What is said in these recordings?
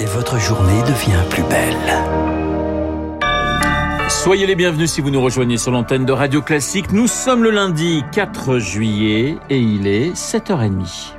et votre journée devient plus belle. Soyez les bienvenus si vous nous rejoignez sur l'antenne de Radio Classique. Nous sommes le lundi 4 juillet et il est 7h30.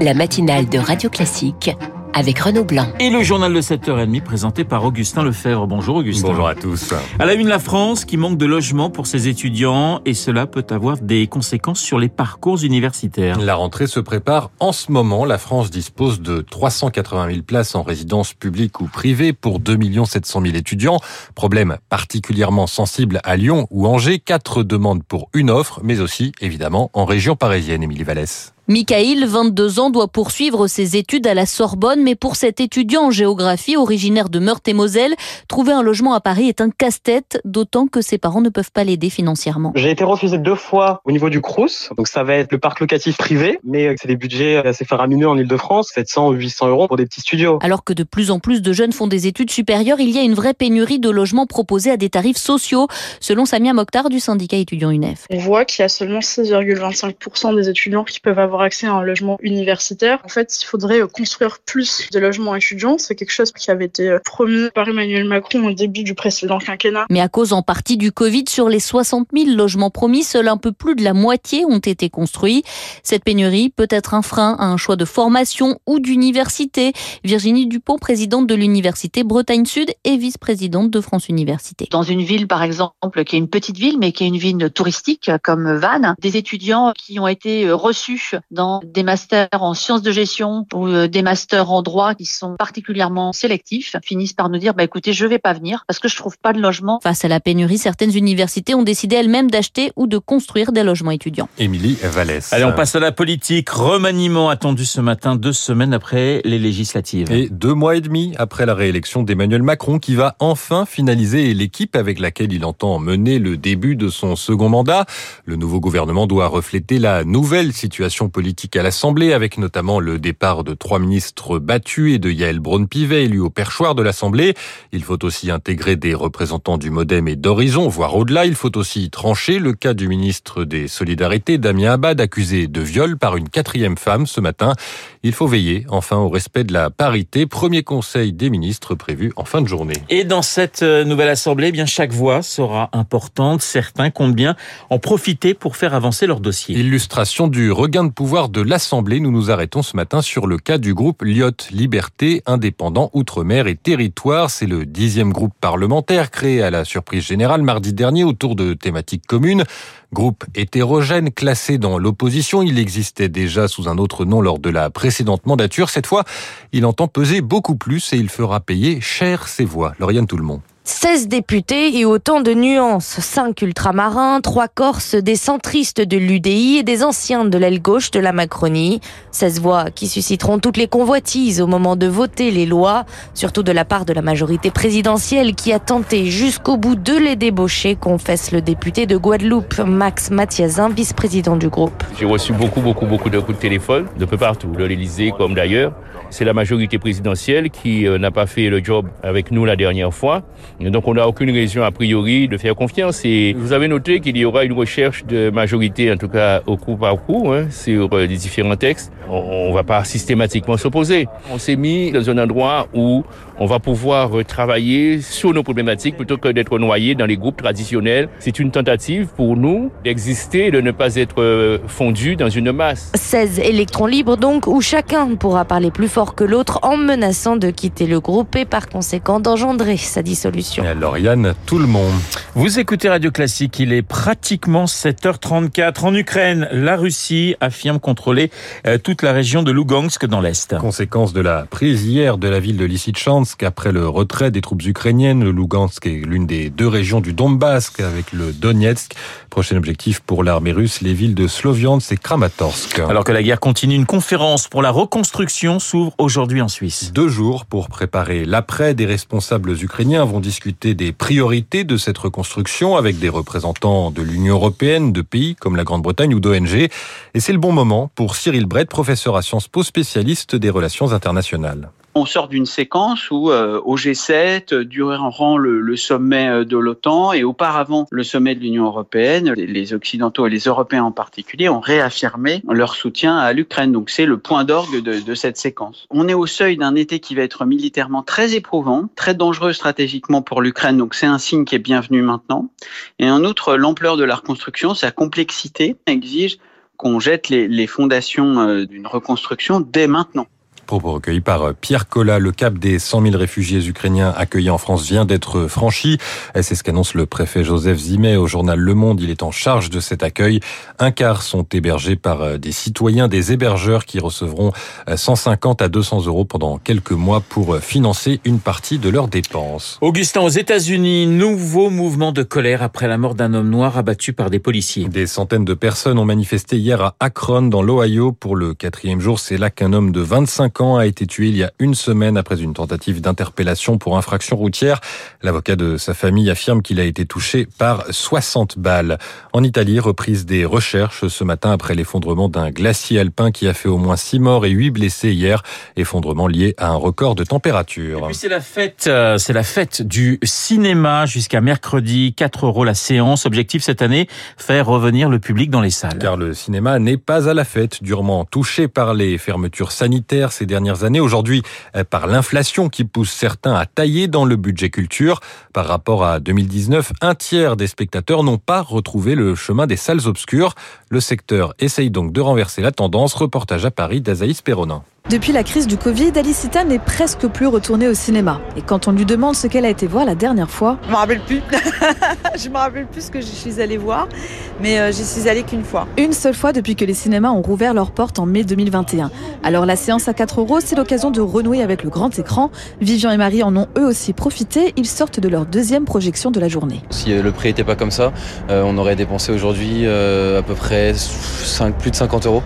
La matinale de Radio Classique avec Renaud Blanc. Et le journal de 7h30 présenté par Augustin Lefebvre. Bonjour Augustin. Bonjour à tous. À la une, la France qui manque de logements pour ses étudiants et cela peut avoir des conséquences sur les parcours universitaires. La rentrée se prépare en ce moment. La France dispose de 380 000 places en résidence publique ou privée pour 2 700 000 étudiants. Problème particulièrement sensible à Lyon ou Angers. Quatre demandes pour une offre, mais aussi évidemment en région parisienne, Émilie Vallès. Michael, 22 ans, doit poursuivre ses études à la Sorbonne, mais pour cet étudiant en géographie originaire de Meurthe-et-Moselle, trouver un logement à Paris est un casse-tête, d'autant que ses parents ne peuvent pas l'aider financièrement. J'ai été refusé deux fois au niveau du Crous, donc ça va être le parc locatif privé, mais c'est des budgets assez faramineux en Ile-de-France, 700, 800 euros pour des petits studios. Alors que de plus en plus de jeunes font des études supérieures, il y a une vraie pénurie de logements proposés à des tarifs sociaux, selon Samia Mokhtar du syndicat étudiant UNEF. On voit qu'il y a seulement 6,25% des étudiants qui peuvent avoir accès à un logement universitaire. En fait, il faudrait construire plus de logements étudiants. C'est quelque chose qui avait été promis par Emmanuel Macron au début du précédent quinquennat. Mais à cause en partie du Covid, sur les 60 000 logements promis, seul un peu plus de la moitié ont été construits. Cette pénurie peut être un frein à un choix de formation ou d'université. Virginie Dupont, présidente de l'université Bretagne Sud et vice-présidente de France Université. Dans une ville, par exemple, qui est une petite ville, mais qui est une ville touristique comme Vannes, des étudiants qui ont été reçus dans des masters en sciences de gestion ou euh, des masters en droit qui sont particulièrement sélectifs finissent par nous dire bah écoutez je vais pas venir parce que je trouve pas de logement. Face à la pénurie, certaines universités ont décidé elles-mêmes d'acheter ou de construire des logements étudiants. Émilie Vallès. Allez, on passe à la politique. Remaniement attendu ce matin, deux semaines après les législatives. Et deux mois et demi après la réélection d'Emmanuel Macron qui va enfin finaliser l'équipe avec laquelle il entend mener le début de son second mandat. Le nouveau gouvernement doit refléter la nouvelle situation politique à l'Assemblée, avec notamment le départ de trois ministres battus et de Yael Braun-Pivet, élu au perchoir de l'Assemblée. Il faut aussi intégrer des représentants du Modem et d'Horizon, voire au-delà. Il faut aussi trancher le cas du ministre des Solidarités, Damien Abad, accusé de viol par une quatrième femme ce matin. Il faut veiller enfin au respect de la parité. Premier conseil des ministres prévu en fin de journée. Et dans cette euh, nouvelle Assemblée, eh bien chaque voix sera importante. Certains comptent bien en profiter pour faire avancer leur dossier. Illustration du regain de pouvoir de l'Assemblée, nous nous arrêtons ce matin sur le cas du groupe Lyot, Liberté, Indépendant, Outre-mer et Territoire. C'est le dixième groupe parlementaire créé à la surprise générale mardi dernier autour de thématiques communes. Groupe hétérogène classé dans l'opposition, il existait déjà sous un autre nom lors de la précédente mandature. Cette fois, il entend peser beaucoup plus et il fera payer cher ses voix. Lauriane Tout le monde. 16 députés et autant de nuances. 5 ultramarins, 3 corses, des centristes de l'UDI et des anciens de l'aile gauche de la Macronie. 16 voix qui susciteront toutes les convoitises au moment de voter les lois, surtout de la part de la majorité présidentielle qui a tenté jusqu'au bout de les débaucher, confesse le député de Guadeloupe, Max Mathiazin, vice-président du groupe. J'ai reçu beaucoup, beaucoup, beaucoup de coups de téléphone de peu partout, de l'Élysée comme d'ailleurs. C'est la majorité présidentielle qui n'a pas fait le job avec nous la dernière fois. Donc on n'a aucune raison a priori de faire confiance. Et vous avez noté qu'il y aura une recherche de majorité, en tout cas au coup par coup, hein, sur les différents textes. On ne va pas systématiquement s'opposer. On s'est mis dans un endroit où on va pouvoir travailler sur nos problématiques plutôt que d'être noyé dans les groupes traditionnels. C'est une tentative pour nous d'exister de ne pas être fondu dans une masse. 16 électrons libres donc, où chacun pourra parler plus fort que l'autre en menaçant de quitter le groupe et par conséquent d'engendrer sa dissolution. Et Lauriane, tout le monde. Vous écoutez Radio Classique, il est pratiquement 7h34. En Ukraine, la Russie affirme contrôler toute la région de Lugansk dans l'Est. Conséquence de la prise hier de la ville de Lysychansk après le retrait des troupes ukrainiennes. Le Lugansk est l'une des deux régions du Donbass avec le Donetsk. Prochain objectif pour l'armée russe, les villes de Sloviansk et Kramatorsk. Alors que la guerre continue, une conférence pour la reconstruction s'ouvre aujourd'hui en Suisse. Deux jours pour préparer l'après. Des responsables ukrainiens vont discuter des priorités de cette reconstruction avec des représentants de l'Union européenne, de pays comme la Grande-Bretagne ou d'ONG. Et c'est le bon moment pour Cyril Brett, professeur à Sciences Po, spécialiste des relations internationales. On sort d'une séquence où euh, au G7, durant le, le sommet euh, de l'OTAN et auparavant le sommet de l'Union européenne, les Occidentaux et les Européens en particulier ont réaffirmé leur soutien à l'Ukraine. Donc c'est le point d'orgue de, de cette séquence. On est au seuil d'un été qui va être militairement très éprouvant, très dangereux stratégiquement pour l'Ukraine. Donc c'est un signe qui est bienvenu maintenant. Et en outre, l'ampleur de la reconstruction, sa complexité exige qu'on jette les, les fondations euh, d'une reconstruction dès maintenant. Propos recueillis par euh, Pierre Collat. Le cap des 100 000 réfugiés ukrainiens accueillis en France vient d'être franchi. C'est ce qu'annonce le préfet Joseph Zimet au journal Le Monde. Il est en charge de cet accueil. Un quart sont hébergés par euh, des citoyens, des hébergeurs qui recevront 150 euh, à 200 euros pendant quelques mois pour financer une partie de leurs dépenses. Augustin, aux États-Unis, nouveau mouvement de colère après la mort d'un homme noir abattu par des policiers. Des centaines de personnes ont manifesté hier à Akron, dans l'Ohio, pour le quatrième jour. C'est là qu'un homme de 25 ans a été tué il y a une semaine après une tentative d'interpellation pour infraction routière. L'avocat de sa famille affirme qu'il a été touché par 60 balles. En Italie, reprise des recherches ce matin après l'effondrement d'un glacier alpin qui a fait au moins 6 morts et 8 blessés hier. Effondrement lié à un record de température. Et puis c'est la fête, euh, c'est la fête du cinéma jusqu'à mercredi. 4 euros la séance. Objectif cette année, faire revenir le public dans les salles. Car le cinéma n'est pas à la fête, durement touché par les fermetures sanitaires ces dernières années. Aujourd'hui, euh, par l'inflation qui pousse certains à tailler dans le budget culture. Par rapport à 2019, un tiers des spectateurs n'ont pas retrouvé le chemin des salles obscures. Le secteur essaye donc de renverser la tendance. Reportage à Paris d'Azaïs Perronin. Depuis la crise du Covid, Alicita n'est presque plus retournée au cinéma. Et quand on lui demande ce qu'elle a été voir la dernière fois, je me rappelle plus. je me rappelle plus ce que je suis allée voir, mais euh, j'y suis allée qu'une fois. Une seule fois depuis que les cinémas ont rouvert leurs portes en mai 2021. Alors la séance à 4 euros, c'est l'occasion de renouer avec le grand écran. Vivian et Marie en ont eux aussi profité. Ils sortent de leur deuxième projection de la journée. Si euh, le prix n'était pas comme ça, euh, on aurait dépensé aujourd'hui à peu près 5, plus de 50 euros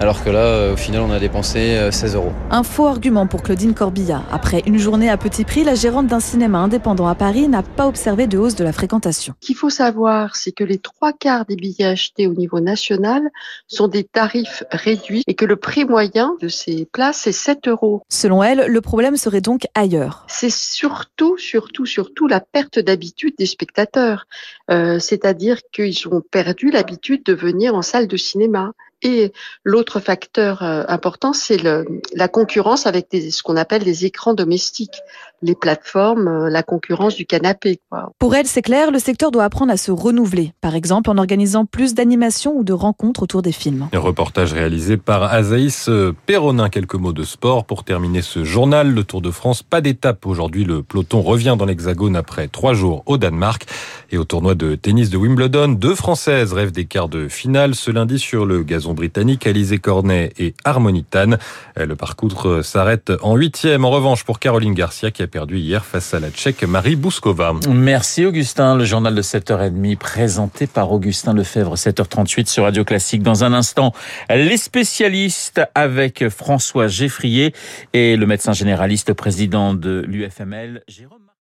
alors que là, euh, au final, on a dépensé 16 euh, euros. Un faux argument pour Claudine Corbilla. Après une journée à petit prix, la gérante d'un cinéma indépendant à Paris n'a pas observé de hausse de la fréquentation. Ce qu'il faut savoir, c'est que les trois quarts des billets achetés au niveau national sont des tarifs réduits et que le prix moyen de ces places est 7 euros. Selon elle, le problème serait donc ailleurs. C'est surtout, surtout, surtout la perte d'habitude des spectateurs. Euh, C'est-à-dire qu'ils ont perdu l'habitude de venir en salle de cinéma. Et l'autre facteur euh, important, c'est la concurrence avec des, ce qu'on appelle les écrans domestiques, les plateformes, euh, la concurrence du canapé. Quoi. Pour elle, c'est clair, le secteur doit apprendre à se renouveler, par exemple en organisant plus d'animations ou de rencontres autour des films. Un reportage réalisé par Azaïs Perronin. Quelques mots de sport pour terminer ce journal. Le Tour de France, pas d'étape aujourd'hui. Le peloton revient dans l'Hexagone après trois jours au Danemark. Et au tournoi de tennis de Wimbledon, deux Françaises rêvent des quarts de finale ce lundi sur le gazon britannique, Alizé Cornet et Harmonitane. Le parcours s'arrête en huitième. En revanche, pour Caroline Garcia qui a perdu hier face à la Tchèque Marie Bouskova. Merci Augustin. Le journal de 7h30 présenté par Augustin Lefebvre, 7h38 sur Radio Classique. Dans un instant, les spécialistes avec François Geffrier et le médecin généraliste président de l'UFML, Jérôme